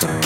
to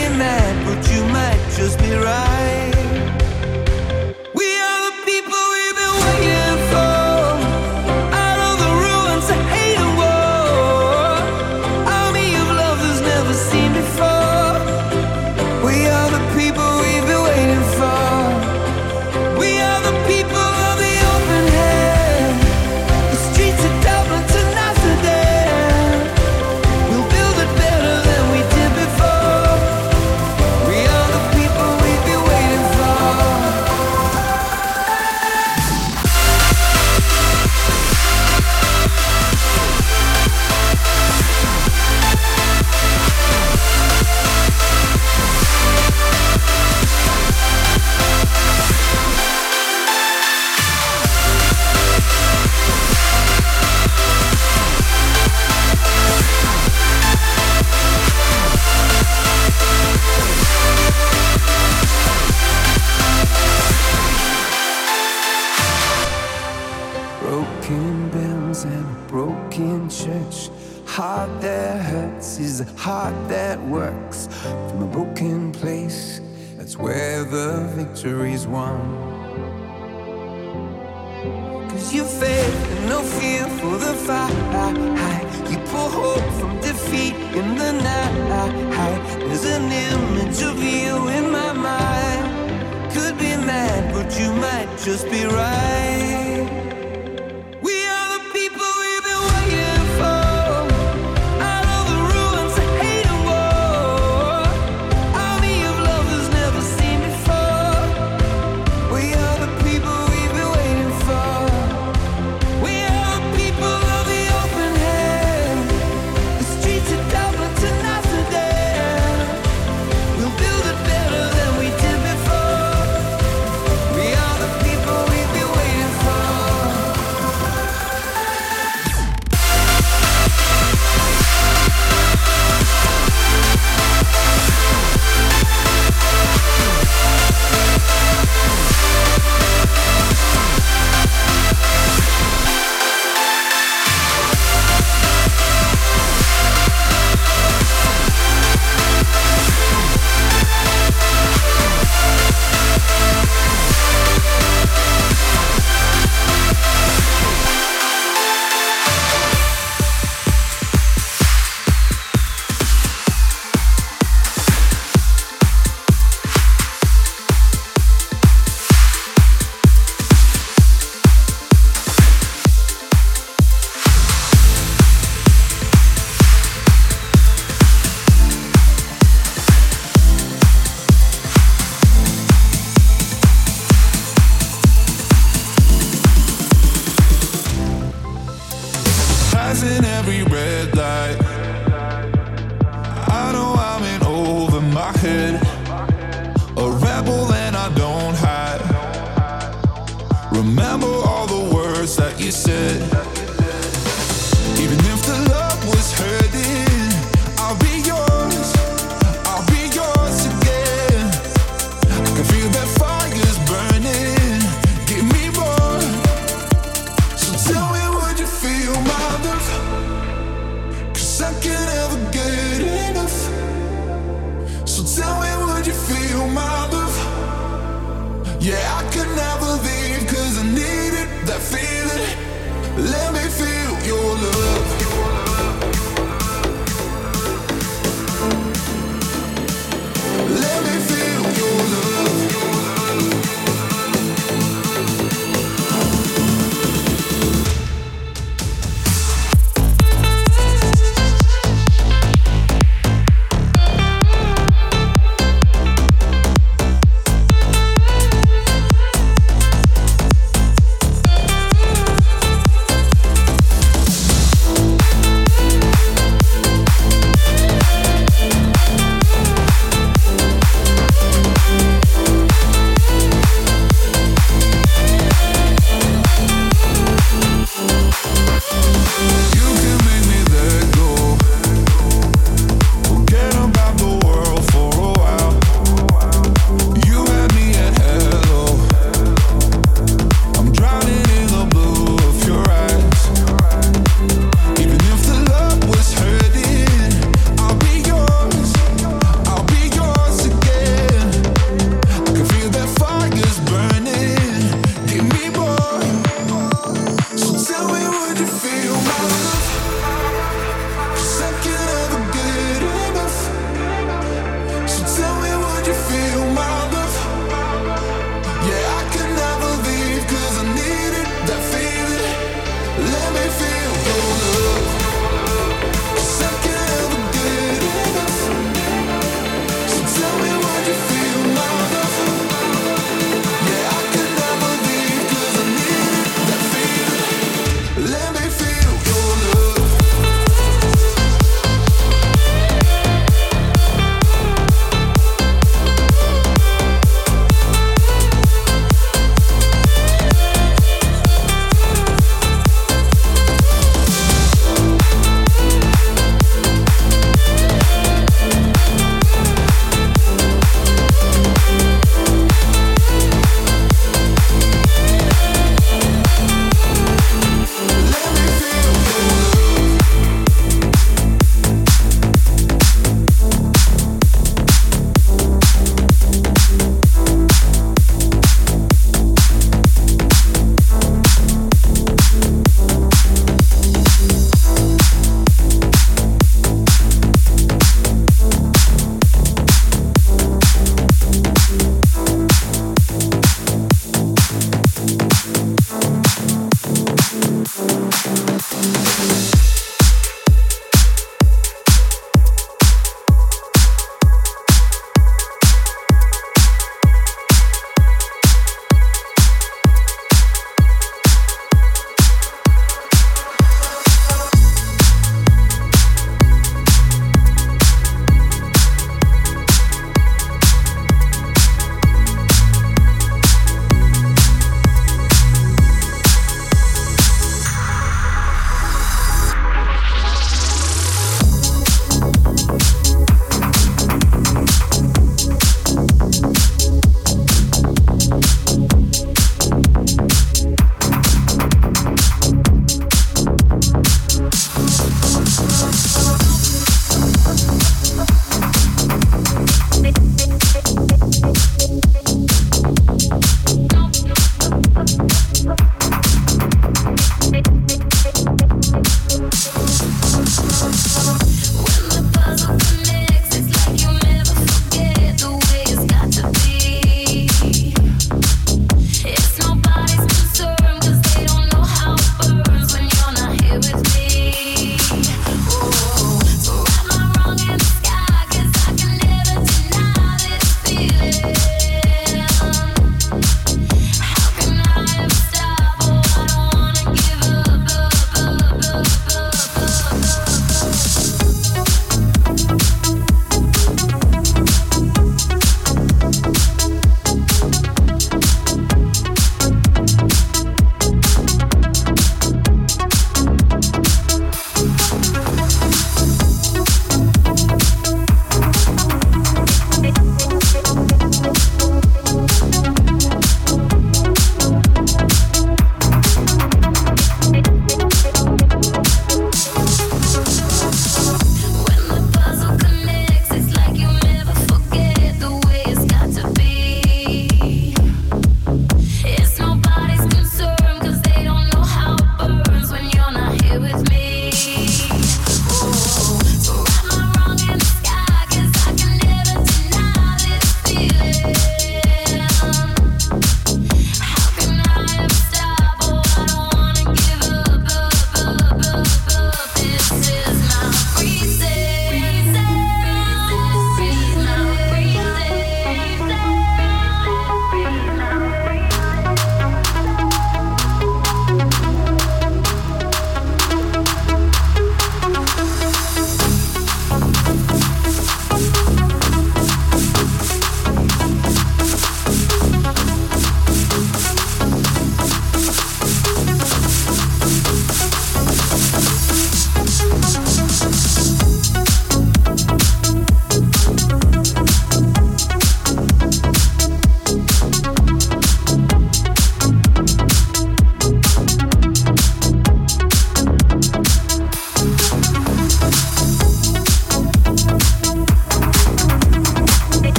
but you might just be right.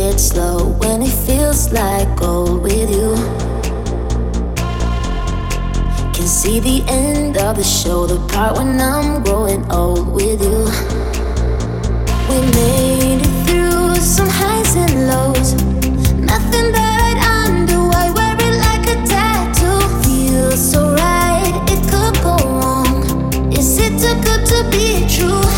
it slow when it feels like gold with you. Can see the end of the show, the part when I'm growing old with you. We made it through some highs and lows, nothing that I'd. I wear it like a tattoo. Feels so right, it could go wrong. Is it too good to be true?